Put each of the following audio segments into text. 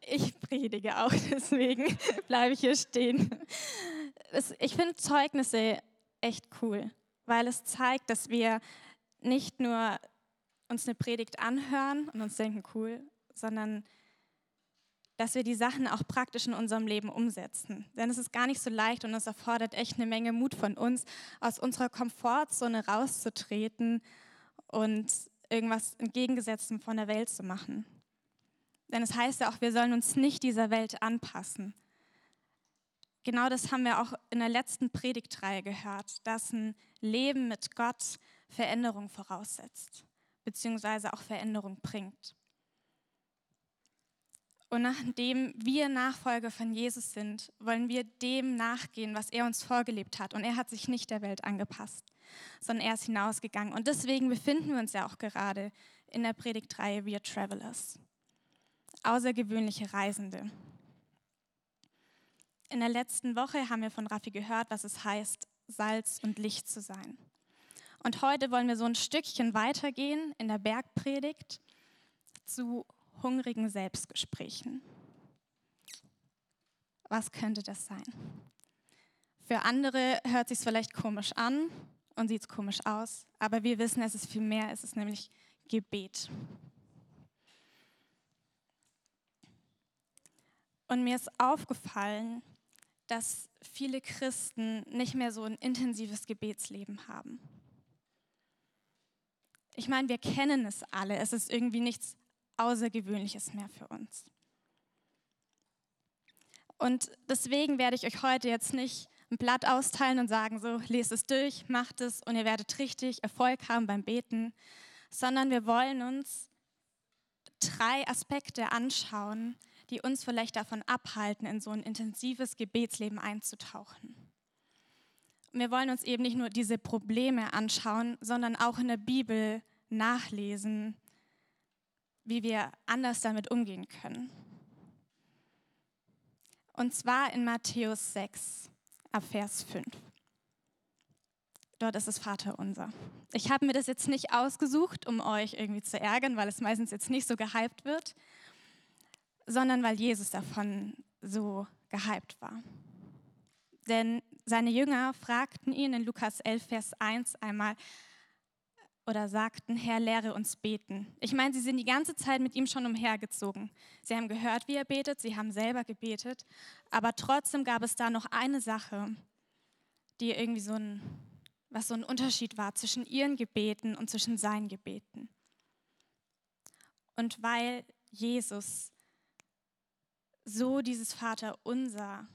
Ich predige auch, deswegen bleibe ich hier stehen. Ich finde Zeugnisse echt cool, weil es zeigt, dass wir nicht nur uns eine Predigt anhören und uns denken, cool, sondern dass wir die Sachen auch praktisch in unserem Leben umsetzen. Denn es ist gar nicht so leicht und es erfordert echt eine Menge Mut von uns, aus unserer Komfortzone rauszutreten und irgendwas entgegengesetztem von der Welt zu machen. Denn es heißt ja auch, wir sollen uns nicht dieser Welt anpassen. Genau das haben wir auch in der letzten Predigtreihe gehört, dass ein Leben mit Gott Veränderung voraussetzt, beziehungsweise auch Veränderung bringt. Und nachdem wir Nachfolger von Jesus sind, wollen wir dem nachgehen, was er uns vorgelebt hat. Und er hat sich nicht der Welt angepasst, sondern er ist hinausgegangen. Und deswegen befinden wir uns ja auch gerade in der Predigtreihe Wir Travelers. Außergewöhnliche Reisende. In der letzten Woche haben wir von Raffi gehört, was es heißt, Salz und Licht zu sein. Und heute wollen wir so ein Stückchen weitergehen in der Bergpredigt zu hungrigen Selbstgesprächen. Was könnte das sein? Für andere hört sich vielleicht komisch an und sieht komisch aus, aber wir wissen, es ist viel mehr, es ist nämlich Gebet. Und mir ist aufgefallen, dass viele Christen nicht mehr so ein intensives Gebetsleben haben. Ich meine, wir kennen es alle. Es ist irgendwie nichts Außergewöhnliches mehr für uns. Und deswegen werde ich euch heute jetzt nicht ein Blatt austeilen und sagen, so, lest es durch, macht es und ihr werdet richtig Erfolg haben beim Beten, sondern wir wollen uns drei Aspekte anschauen, die uns vielleicht davon abhalten, in so ein intensives Gebetsleben einzutauchen. Wir wollen uns eben nicht nur diese Probleme anschauen, sondern auch in der Bibel nachlesen, wie wir anders damit umgehen können. Und zwar in Matthäus 6, ab Vers 5. Dort ist es Vater unser. Ich habe mir das jetzt nicht ausgesucht, um euch irgendwie zu ärgern, weil es meistens jetzt nicht so gehypt wird, sondern weil Jesus davon so gehypt war. Denn seine Jünger fragten ihn in Lukas 11, Vers 1 einmal, oder sagten, Herr, lehre uns beten. Ich meine, sie sind die ganze Zeit mit ihm schon umhergezogen. Sie haben gehört, wie er betet, sie haben selber gebetet, aber trotzdem gab es da noch eine Sache, die irgendwie so ein, was so ein Unterschied war zwischen ihren Gebeten und zwischen seinen Gebeten. Und weil Jesus so dieses Vater unser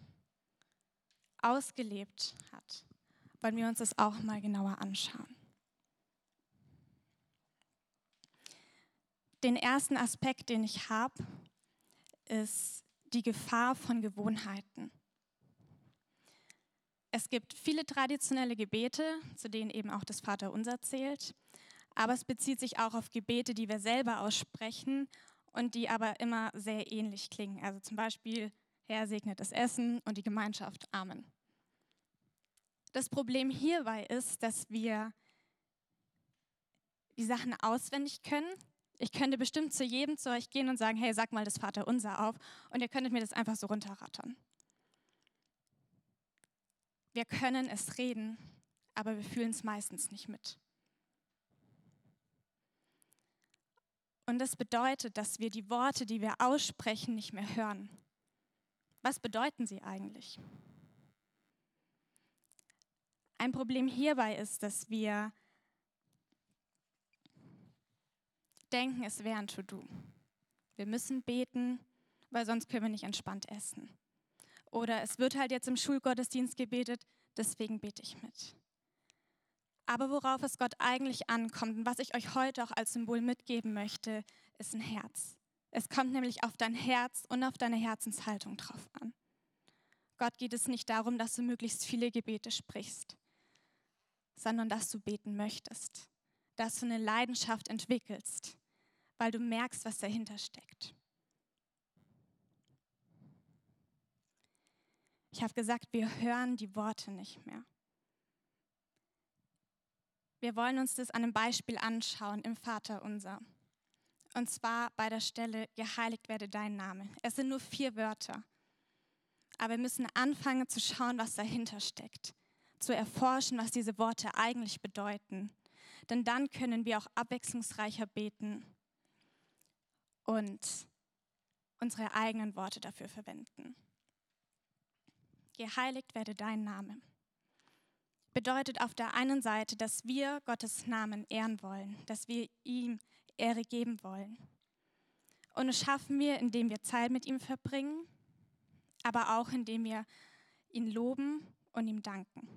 ausgelebt hat, wollen wir uns das auch mal genauer anschauen. den ersten Aspekt, den ich habe, ist die Gefahr von Gewohnheiten. Es gibt viele traditionelle Gebete, zu denen eben auch das Vaterunser zählt, aber es bezieht sich auch auf Gebete, die wir selber aussprechen und die aber immer sehr ähnlich klingen. Also zum Beispiel, Herr segnet das Essen und die Gemeinschaft, Amen. Das Problem hierbei ist, dass wir die Sachen auswendig können, ich könnte bestimmt zu jedem zu euch gehen und sagen, hey, sag mal das Vaterunser auf und ihr könntet mir das einfach so runterrattern. Wir können es reden, aber wir fühlen es meistens nicht mit. Und das bedeutet, dass wir die Worte, die wir aussprechen, nicht mehr hören. Was bedeuten sie eigentlich? Ein Problem hierbei ist, dass wir denken, es wäre ein To-Do. Wir müssen beten, weil sonst können wir nicht entspannt essen. Oder es wird halt jetzt im Schulgottesdienst gebetet, deswegen bete ich mit. Aber worauf es Gott eigentlich ankommt und was ich euch heute auch als Symbol mitgeben möchte, ist ein Herz. Es kommt nämlich auf dein Herz und auf deine Herzenshaltung drauf an. Gott geht es nicht darum, dass du möglichst viele Gebete sprichst, sondern dass du beten möchtest dass du eine Leidenschaft entwickelst, weil du merkst, was dahinter steckt. Ich habe gesagt, wir hören die Worte nicht mehr. Wir wollen uns das an einem Beispiel anschauen im Vater unser. Und zwar bei der Stelle, geheiligt werde dein Name. Es sind nur vier Wörter. Aber wir müssen anfangen zu schauen, was dahinter steckt. Zu erforschen, was diese Worte eigentlich bedeuten. Denn dann können wir auch abwechslungsreicher beten und unsere eigenen Worte dafür verwenden. Geheiligt werde dein Name. Bedeutet auf der einen Seite, dass wir Gottes Namen ehren wollen, dass wir ihm Ehre geben wollen. Und das schaffen wir, indem wir Zeit mit ihm verbringen, aber auch indem wir ihn loben und ihm danken.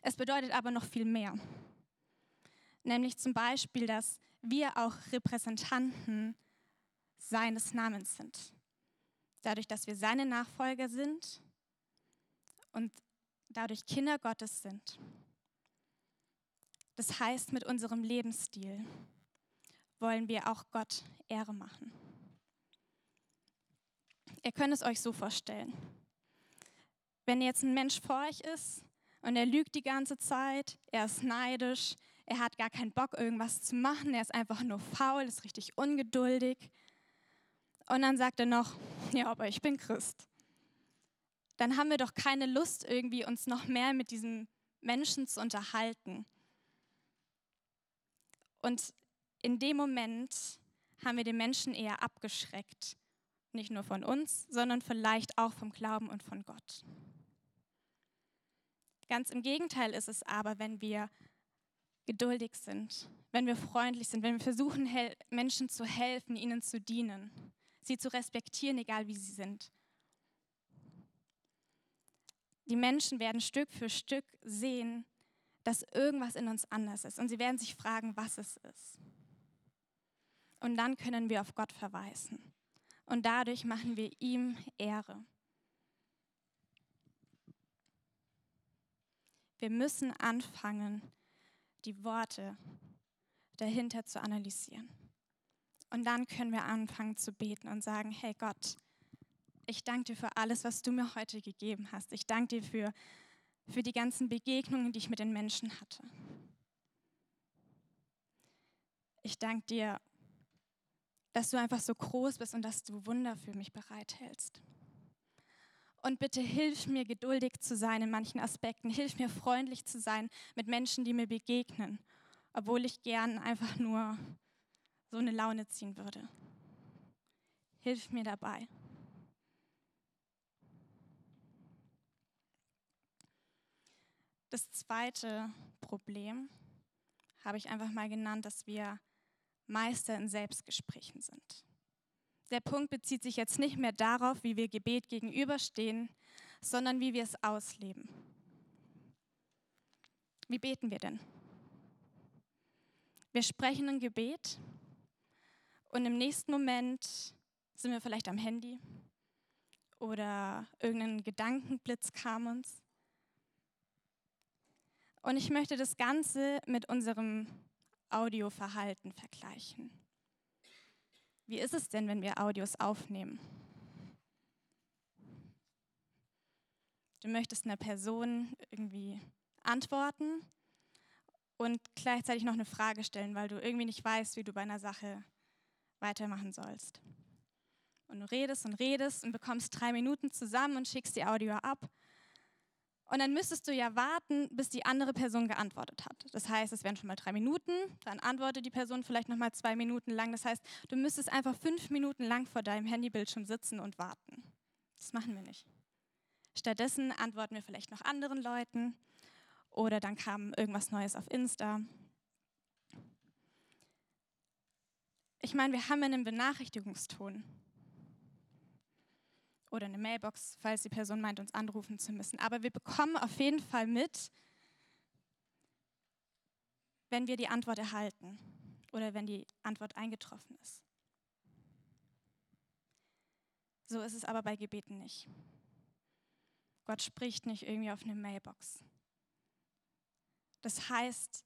Es bedeutet aber noch viel mehr. Nämlich zum Beispiel, dass wir auch Repräsentanten seines Namens sind. Dadurch, dass wir seine Nachfolger sind und dadurch Kinder Gottes sind. Das heißt, mit unserem Lebensstil wollen wir auch Gott Ehre machen. Ihr könnt es euch so vorstellen. Wenn jetzt ein Mensch vor euch ist und er lügt die ganze Zeit, er ist neidisch, er hat gar keinen Bock, irgendwas zu machen, er ist einfach nur faul, ist richtig ungeduldig. Und dann sagt er noch, ja, aber ich bin Christ. Dann haben wir doch keine Lust, irgendwie uns noch mehr mit diesem Menschen zu unterhalten. Und in dem Moment haben wir den Menschen eher abgeschreckt. Nicht nur von uns, sondern vielleicht auch vom Glauben und von Gott. Ganz im Gegenteil ist es aber, wenn wir geduldig sind, wenn wir freundlich sind, wenn wir versuchen, Menschen zu helfen, ihnen zu dienen, sie zu respektieren, egal wie sie sind. Die Menschen werden Stück für Stück sehen, dass irgendwas in uns anders ist und sie werden sich fragen, was es ist. Und dann können wir auf Gott verweisen. Und dadurch machen wir ihm Ehre. Wir müssen anfangen, die Worte dahinter zu analysieren. Und dann können wir anfangen zu beten und sagen, hey Gott, ich danke dir für alles, was du mir heute gegeben hast. Ich danke dir für, für die ganzen Begegnungen, die ich mit den Menschen hatte. Ich danke dir, dass du einfach so groß bist und dass du Wunder für mich bereithältst. Und bitte hilf mir, geduldig zu sein in manchen Aspekten. Hilf mir, freundlich zu sein mit Menschen, die mir begegnen, obwohl ich gern einfach nur so eine Laune ziehen würde. Hilf mir dabei. Das zweite Problem habe ich einfach mal genannt, dass wir Meister in Selbstgesprächen sind. Der Punkt bezieht sich jetzt nicht mehr darauf, wie wir Gebet gegenüberstehen, sondern wie wir es ausleben. Wie beten wir denn? Wir sprechen ein Gebet und im nächsten Moment sind wir vielleicht am Handy oder irgendein Gedankenblitz kam uns. Und ich möchte das Ganze mit unserem Audioverhalten vergleichen. Wie ist es denn, wenn wir Audios aufnehmen? Du möchtest einer Person irgendwie antworten und gleichzeitig noch eine Frage stellen, weil du irgendwie nicht weißt, wie du bei einer Sache weitermachen sollst. Und du redest und redest und bekommst drei Minuten zusammen und schickst die Audio ab und dann müsstest du ja warten, bis die andere Person geantwortet hat. Das heißt, es wären schon mal drei Minuten, dann antwortet die Person vielleicht noch mal zwei Minuten lang. Das heißt, du müsstest einfach fünf Minuten lang vor deinem Handybildschirm sitzen und warten. Das machen wir nicht. Stattdessen antworten wir vielleicht noch anderen Leuten oder dann kam irgendwas Neues auf Insta. Ich meine, wir haben einen Benachrichtigungston oder eine Mailbox, falls die Person meint, uns anrufen zu müssen. Aber wir bekommen auf jeden Fall mit, wenn wir die Antwort erhalten oder wenn die Antwort eingetroffen ist. So ist es aber bei Gebeten nicht. Gott spricht nicht irgendwie auf eine Mailbox. Das heißt,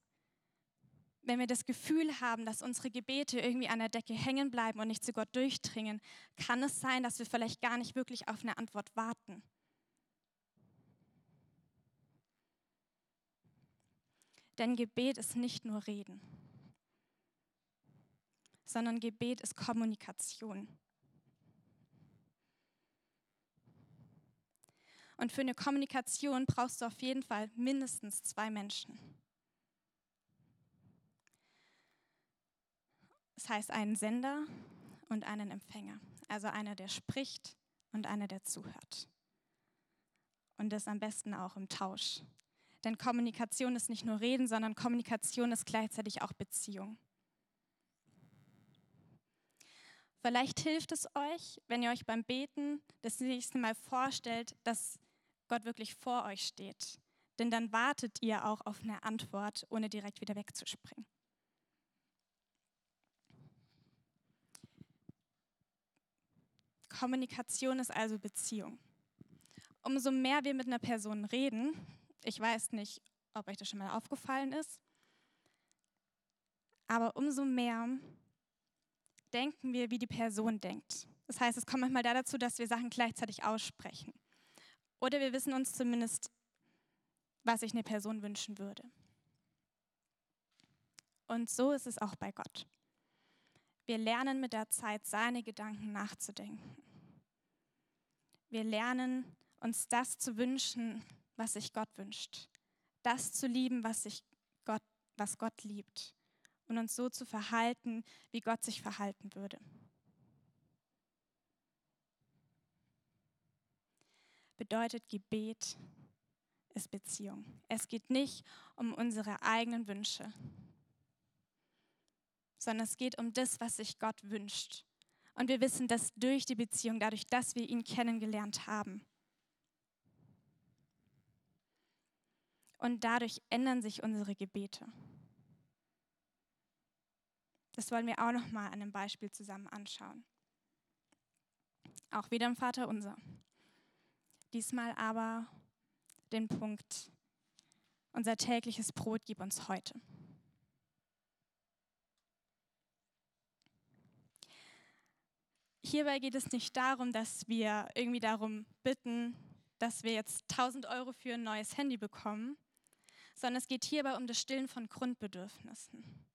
wenn wir das Gefühl haben, dass unsere Gebete irgendwie an der Decke hängen bleiben und nicht zu Gott durchdringen, kann es sein, dass wir vielleicht gar nicht wirklich auf eine Antwort warten. Denn Gebet ist nicht nur Reden. sondern Gebet ist Kommunikation. Und für eine Kommunikation brauchst du auf jeden Fall mindestens zwei Menschen. Das heißt einen Sender und einen Empfänger. Also einer, der spricht und einer, der zuhört. Und das am besten auch im Tausch. Denn Kommunikation ist nicht nur Reden, sondern Kommunikation ist gleichzeitig auch Beziehung. Vielleicht hilft es euch, wenn ihr euch beim Beten das nächste Mal vorstellt, dass Gott wirklich vor euch steht. Denn dann wartet ihr auch auf eine Antwort, ohne direkt wieder wegzuspringen. Kommunikation ist also Beziehung. Umso mehr wir mit einer Person reden, ich weiß nicht, ob euch das schon mal aufgefallen ist, aber umso mehr denken wir, wie die Person denkt. Das heißt, es kommt manchmal da dazu, dass wir Sachen gleichzeitig aussprechen. Oder wir wissen uns zumindest, was sich eine Person wünschen würde. Und so ist es auch bei Gott. Wir lernen mit der Zeit, seine Gedanken nachzudenken. Wir lernen uns das zu wünschen, was sich Gott wünscht. Das zu lieben, was, sich Gott, was Gott liebt. Und uns so zu verhalten, wie Gott sich verhalten würde. Bedeutet Gebet ist Beziehung. Es geht nicht um unsere eigenen Wünsche, sondern es geht um das, was sich Gott wünscht. Und wir wissen das durch die Beziehung, dadurch, dass wir ihn kennengelernt haben. Und dadurch ändern sich unsere Gebete. Das wollen wir auch noch mal an einem Beispiel zusammen anschauen. Auch wieder im Vater unser. Diesmal aber den Punkt, unser tägliches Brot gib uns heute. Hierbei geht es nicht darum, dass wir irgendwie darum bitten, dass wir jetzt 1000 Euro für ein neues Handy bekommen, sondern es geht hierbei um das Stillen von Grundbedürfnissen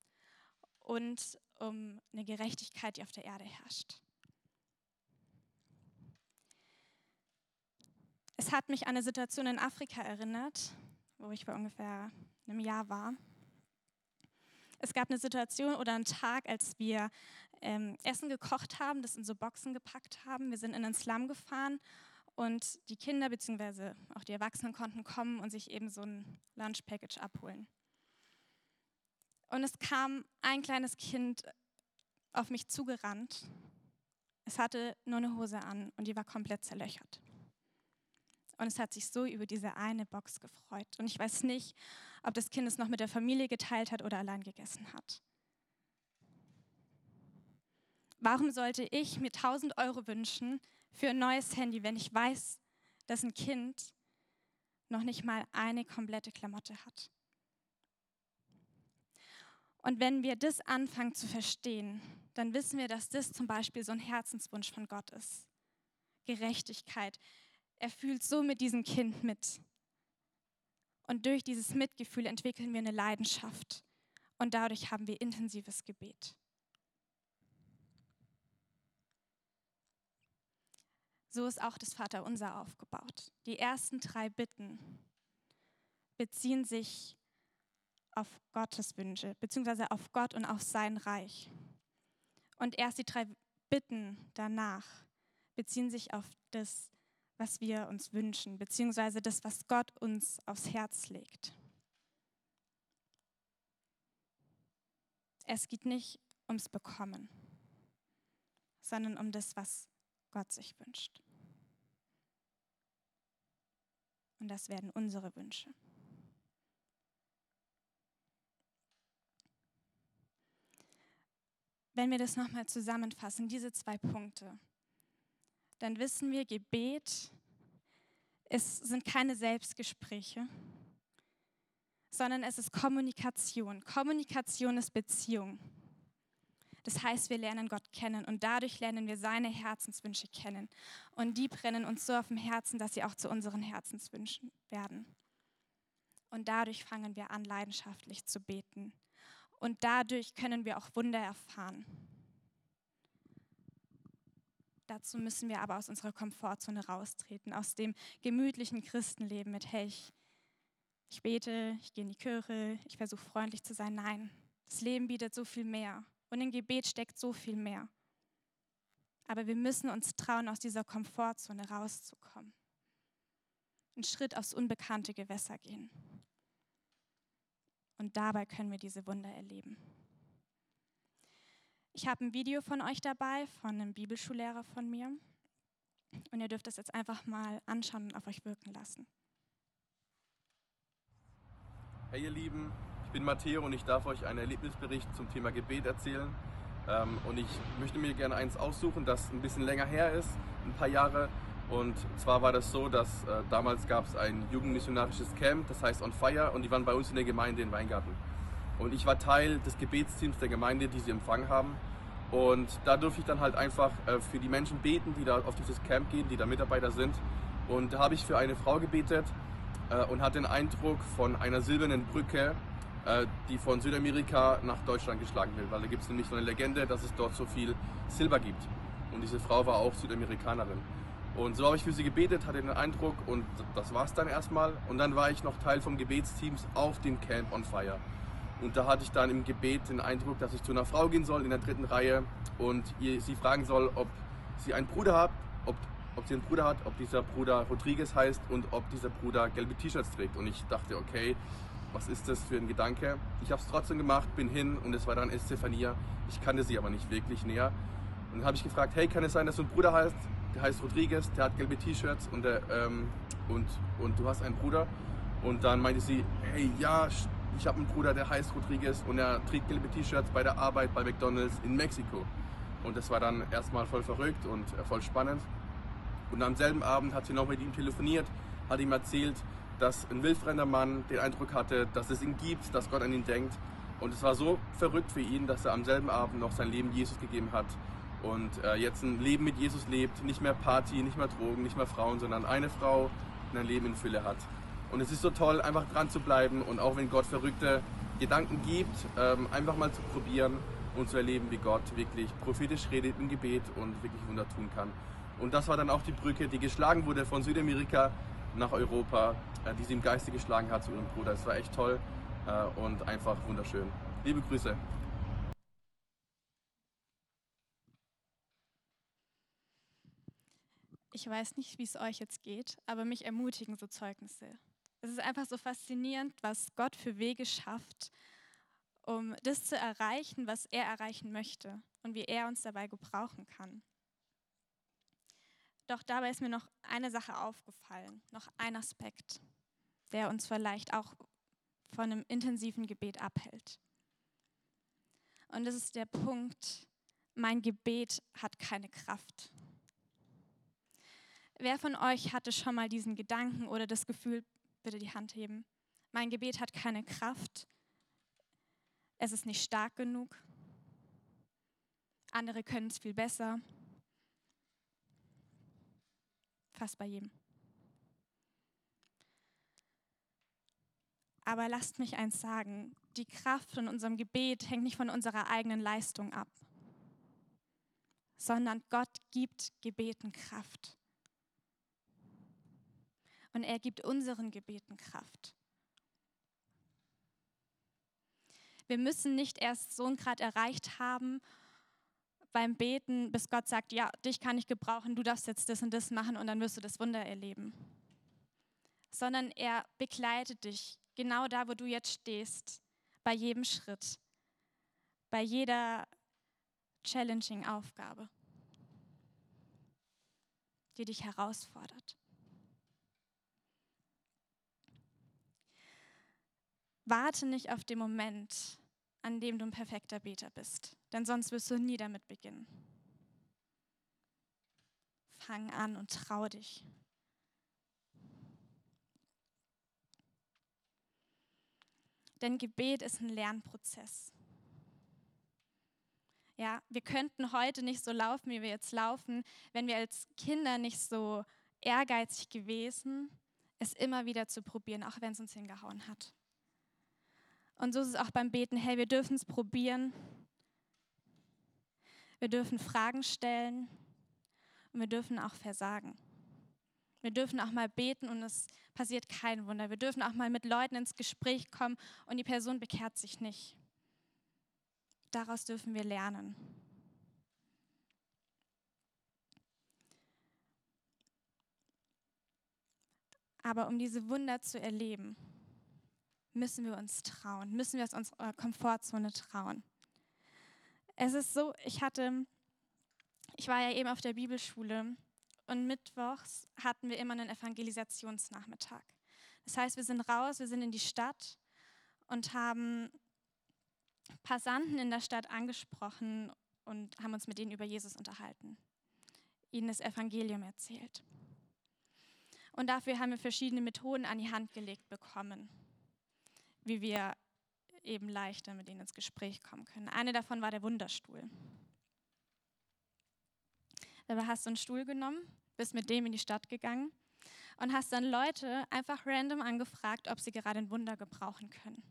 und um eine Gerechtigkeit, die auf der Erde herrscht. Es hat mich an eine Situation in Afrika erinnert, wo ich vor ungefähr einem Jahr war. Es gab eine Situation oder einen Tag, als wir ähm, Essen gekocht haben, das in so Boxen gepackt haben. Wir sind in den Slum gefahren und die Kinder bzw. auch die Erwachsenen konnten kommen und sich eben so ein Lunch Package abholen. Und es kam ein kleines Kind auf mich zugerannt. Es hatte nur eine Hose an und die war komplett zerlöchert. Und es hat sich so über diese eine Box gefreut. Und ich weiß nicht, ob das Kind es noch mit der Familie geteilt hat oder allein gegessen hat. Warum sollte ich mir 1000 Euro wünschen für ein neues Handy, wenn ich weiß, dass ein Kind noch nicht mal eine komplette Klamotte hat? Und wenn wir das anfangen zu verstehen, dann wissen wir, dass das zum Beispiel so ein Herzenswunsch von Gott ist. Gerechtigkeit, er fühlt so mit diesem Kind mit. Und durch dieses Mitgefühl entwickeln wir eine Leidenschaft. Und dadurch haben wir intensives Gebet. So ist auch das Vaterunser aufgebaut. Die ersten drei Bitten beziehen sich auf Gottes Wünsche, beziehungsweise auf Gott und auf sein Reich. Und erst die drei Bitten danach beziehen sich auf das was wir uns wünschen, beziehungsweise das, was Gott uns aufs Herz legt. Es geht nicht ums Bekommen, sondern um das, was Gott sich wünscht. Und das werden unsere Wünsche. Wenn wir das nochmal zusammenfassen, diese zwei Punkte, dann wissen wir, Gebet es sind keine Selbstgespräche, sondern es ist Kommunikation. Kommunikation ist Beziehung. Das heißt, wir lernen Gott kennen und dadurch lernen wir seine Herzenswünsche kennen. Und die brennen uns so auf dem Herzen, dass sie auch zu unseren Herzenswünschen werden. Und dadurch fangen wir an, leidenschaftlich zu beten. Und dadurch können wir auch Wunder erfahren. Dazu müssen wir aber aus unserer Komfortzone raustreten, aus dem gemütlichen Christenleben mit, hey, ich, ich bete, ich gehe in die Kirche, ich versuche freundlich zu sein. Nein, das Leben bietet so viel mehr und im Gebet steckt so viel mehr. Aber wir müssen uns trauen, aus dieser Komfortzone rauszukommen. Einen Schritt aufs unbekannte Gewässer gehen. Und dabei können wir diese Wunder erleben. Ich habe ein Video von euch dabei, von einem Bibelschullehrer von mir. Und ihr dürft das jetzt einfach mal anschauen und auf euch wirken lassen. Hey ihr Lieben, bin Matteo und ich darf euch einen Erlebnisbericht zum Thema Gebet erzählen. Ähm, und ich möchte mir gerne eins aussuchen, das ein bisschen länger her ist, ein paar Jahre. Und zwar war das so, dass äh, damals gab es ein jugendmissionarisches Camp, das heißt On Fire, und die waren bei uns in der Gemeinde in Weingarten. Und ich war Teil des Gebetsteams der Gemeinde, die sie empfangen haben. Und da durfte ich dann halt einfach äh, für die Menschen beten, die da auf dieses Camp gehen, die da Mitarbeiter sind. Und da habe ich für eine Frau gebetet äh, und hatte den Eindruck von einer silbernen Brücke, die von Südamerika nach Deutschland geschlagen wird. Weil da gibt es nämlich so eine Legende, dass es dort so viel Silber gibt. Und diese Frau war auch Südamerikanerin. Und so habe ich für sie gebetet, hatte den Eindruck und das war es dann erstmal. Und dann war ich noch Teil vom Gebetsteams auf dem Camp on Fire. Und da hatte ich dann im Gebet den Eindruck, dass ich zu einer Frau gehen soll in der dritten Reihe und ihr, sie fragen soll, ob sie einen Bruder hat, ob, ob sie einen Bruder hat, ob dieser Bruder Rodriguez heißt und ob dieser Bruder gelbe T-Shirts trägt. Und ich dachte, okay, was ist das für ein Gedanke? Ich habe es trotzdem gemacht, bin hin und es war dann Estefania. Ich kannte sie aber nicht wirklich näher. Und dann habe ich gefragt, hey, kann es sein, dass du einen Bruder hast? Der heißt Rodriguez, der hat gelbe T-Shirts und, ähm, und, und du hast einen Bruder. Und dann meinte sie, hey, ja, ich habe einen Bruder, der heißt Rodriguez und er trägt gelbe T-Shirts bei der Arbeit bei McDonald's in Mexiko. Und das war dann erstmal voll verrückt und äh, voll spannend. Und am selben Abend hat sie noch mit ihm telefoniert, hat ihm erzählt, dass ein wildfremder Mann den Eindruck hatte, dass es ihn gibt, dass Gott an ihn denkt. Und es war so verrückt für ihn, dass er am selben Abend noch sein Leben Jesus gegeben hat und äh, jetzt ein Leben mit Jesus lebt, nicht mehr Party, nicht mehr Drogen, nicht mehr Frauen, sondern eine Frau und ein Leben in Fülle hat. Und es ist so toll, einfach dran zu bleiben und auch wenn Gott verrückte Gedanken gibt, ähm, einfach mal zu probieren und zu erleben, wie Gott wirklich prophetisch redet im Gebet und wirklich Wunder tun kann. Und das war dann auch die Brücke, die geschlagen wurde von Südamerika nach Europa, äh, die sie im Geiste geschlagen hat zu ihrem Bruder. Es war echt toll äh, und einfach wunderschön. Liebe Grüße. Ich weiß nicht, wie es euch jetzt geht, aber mich ermutigen so Zeugnisse. Es ist einfach so faszinierend, was Gott für Wege schafft, um das zu erreichen, was er erreichen möchte und wie er uns dabei gebrauchen kann. Doch dabei ist mir noch eine Sache aufgefallen, noch ein Aspekt, der uns vielleicht auch von einem intensiven Gebet abhält. Und das ist der Punkt, mein Gebet hat keine Kraft. Wer von euch hatte schon mal diesen Gedanken oder das Gefühl, bitte die Hand heben. Mein Gebet hat keine Kraft. Es ist nicht stark genug. Andere können es viel besser. Fast bei jedem. Aber lasst mich eins sagen, die Kraft in unserem Gebet hängt nicht von unserer eigenen Leistung ab, sondern Gott gibt Gebeten Kraft und er gibt unseren Gebeten Kraft. Wir müssen nicht erst so einen Grad erreicht haben beim Beten, bis Gott sagt, ja, dich kann ich gebrauchen, du darfst jetzt das und das machen und dann wirst du das Wunder erleben. Sondern er begleitet dich genau da, wo du jetzt stehst, bei jedem Schritt, bei jeder challenging Aufgabe, die dich herausfordert. Warte nicht auf den Moment, an dem du ein perfekter Beter bist, denn sonst wirst du nie damit beginnen. Fang an und trau dich. Denn Gebet ist ein Lernprozess. Ja, wir könnten heute nicht so laufen, wie wir jetzt laufen, wenn wir als Kinder nicht so ehrgeizig gewesen, es immer wieder zu probieren, auch wenn es uns hingehauen hat. Und so ist es auch beim Beten. Hey, wir dürfen es probieren. Wir dürfen Fragen stellen Und wir dürfen auch versagen. Wir dürfen auch mal beten und es passiert kein Wunder. Wir dürfen auch mal mit Leuten ins Gespräch kommen und die Person bekehrt sich nicht. Daraus dürfen wir lernen. Aber um diese Wunder zu erleben, müssen wir uns trauen, müssen wir aus unserer Komfortzone trauen. Es ist so, ich hatte, ich war ja eben auf der Bibelschule und mittwochs hatten wir immer einen Evangelisationsnachmittag. Das heißt, wir sind raus, wir sind in die Stadt und haben Passanten in der Stadt angesprochen und haben uns mit ihnen über Jesus unterhalten, ihnen das Evangelium erzählt. Und dafür haben wir verschiedene Methoden an die Hand gelegt bekommen, wie wir eben leichter mit ihnen ins Gespräch kommen können. Eine davon war der Wunderstuhl. Dabei hast du einen Stuhl genommen, bist mit dem in die Stadt gegangen und hast dann Leute einfach random angefragt, ob sie gerade ein Wunder gebrauchen können.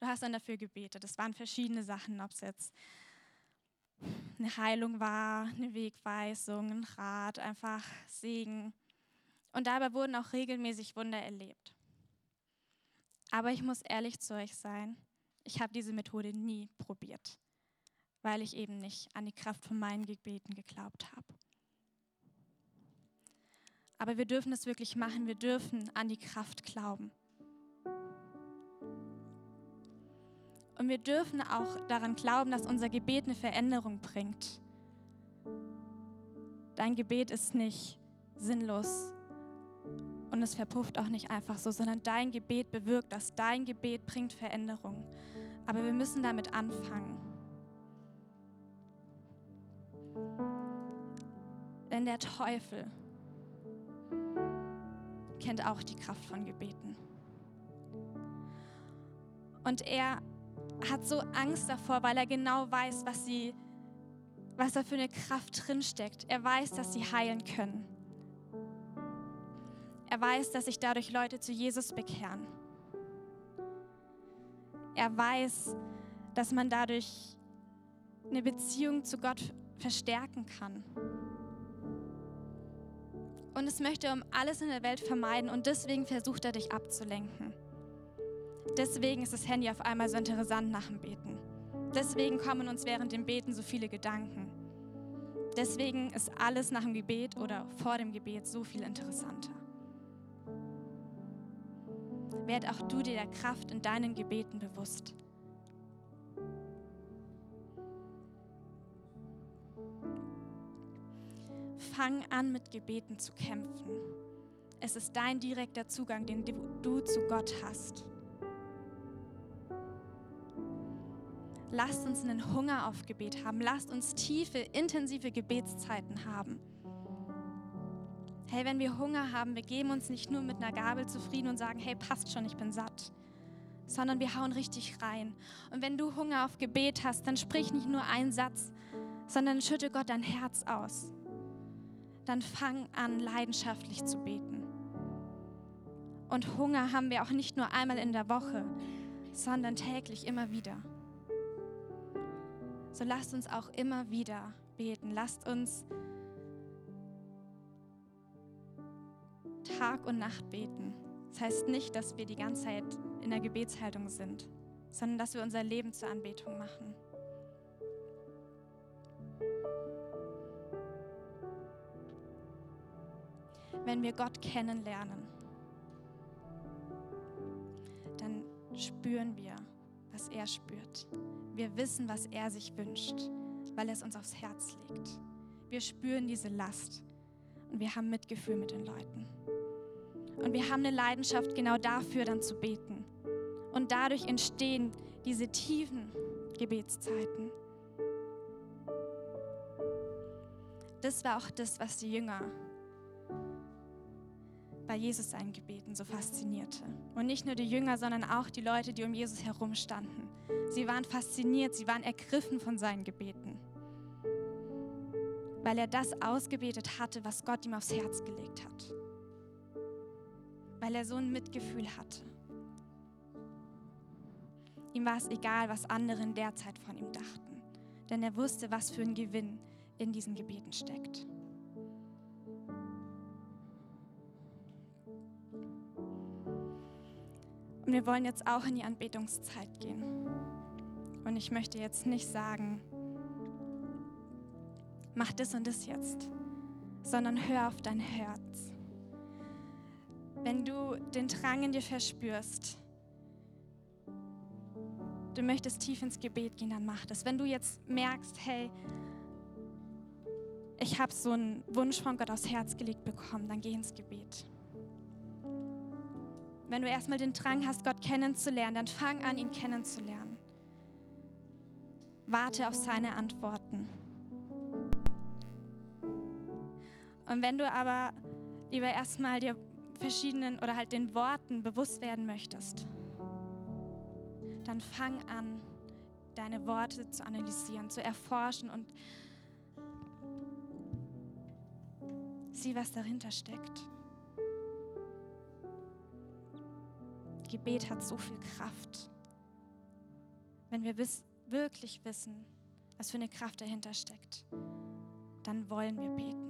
Du hast dann dafür gebetet. Es waren verschiedene Sachen, ob es jetzt eine Heilung war, eine Wegweisung, ein Rat, einfach Segen. Und dabei wurden auch regelmäßig Wunder erlebt. Aber ich muss ehrlich zu euch sein, ich habe diese Methode nie probiert, weil ich eben nicht an die Kraft von meinen Gebeten geglaubt habe. Aber wir dürfen es wirklich machen, wir dürfen an die Kraft glauben. Und wir dürfen auch daran glauben, dass unser Gebet eine Veränderung bringt. Dein Gebet ist nicht sinnlos und es verpufft auch nicht einfach so, sondern dein Gebet bewirkt das. Dein Gebet bringt Veränderung. Aber wir müssen damit anfangen. Denn der Teufel kennt auch die Kraft von Gebeten. Und er hat so Angst davor, weil er genau weiß, was, sie, was da für eine Kraft drinsteckt. Er weiß, dass sie heilen können. Er weiß, dass sich dadurch Leute zu Jesus bekehren. Er weiß, dass man dadurch eine Beziehung zu Gott verstärken kann. Und es möchte um alles in der Welt vermeiden und deswegen versucht er dich abzulenken. Deswegen ist das Handy auf einmal so interessant nach dem Beten. Deswegen kommen uns während dem Beten so viele Gedanken. Deswegen ist alles nach dem Gebet oder vor dem Gebet so viel interessanter. Werd auch du dir der Kraft in deinen Gebeten bewusst. Fang an, mit Gebeten zu kämpfen. Es ist dein direkter Zugang, den du zu Gott hast. Lasst uns einen Hunger auf Gebet haben. Lasst uns tiefe, intensive Gebetszeiten haben. Hey, wenn wir Hunger haben, wir geben uns nicht nur mit einer Gabel zufrieden und sagen, hey, passt schon, ich bin satt, sondern wir hauen richtig rein. Und wenn du Hunger auf Gebet hast, dann sprich nicht nur einen Satz, sondern schütte Gott dein Herz aus. Dann fang an, leidenschaftlich zu beten. Und Hunger haben wir auch nicht nur einmal in der Woche, sondern täglich immer wieder. So lasst uns auch immer wieder beten. Lasst uns Tag und Nacht beten. Das heißt nicht, dass wir die ganze Zeit in der Gebetshaltung sind, sondern dass wir unser Leben zur Anbetung machen. Wenn wir Gott kennenlernen, dann spüren wir, was er spürt. Wir wissen, was er sich wünscht, weil er es uns aufs Herz legt. Wir spüren diese Last und wir haben Mitgefühl mit den Leuten. Und wir haben eine Leidenschaft genau dafür dann zu beten. Und dadurch entstehen diese tiefen Gebetszeiten. Das war auch das, was die Jünger bei Jesus seinen Gebeten so faszinierte. Und nicht nur die Jünger, sondern auch die Leute, die um Jesus herum standen. Sie waren fasziniert, sie waren ergriffen von seinen Gebeten, weil er das ausgebetet hatte, was Gott ihm aufs Herz gelegt hat weil er so ein Mitgefühl hatte. Ihm war es egal, was andere in der Zeit von ihm dachten, denn er wusste, was für ein Gewinn in diesen Gebeten steckt. Und wir wollen jetzt auch in die Anbetungszeit gehen. Und ich möchte jetzt nicht sagen, mach das und das jetzt, sondern hör auf dein Herz. Wenn du den Drang in dir verspürst, du möchtest tief ins Gebet gehen, dann mach das. Wenn du jetzt merkst, hey, ich habe so einen Wunsch von Gott aufs Herz gelegt bekommen, dann geh ins Gebet. Wenn du erstmal den Drang hast, Gott kennenzulernen, dann fang an, ihn kennenzulernen. Warte auf seine Antworten. Und wenn du aber lieber erstmal dir verschiedenen oder halt den Worten bewusst werden möchtest, dann fang an, deine Worte zu analysieren, zu erforschen und sieh, was dahinter steckt. Gebet hat so viel Kraft. Wenn wir wiss, wirklich wissen, was für eine Kraft dahinter steckt, dann wollen wir beten.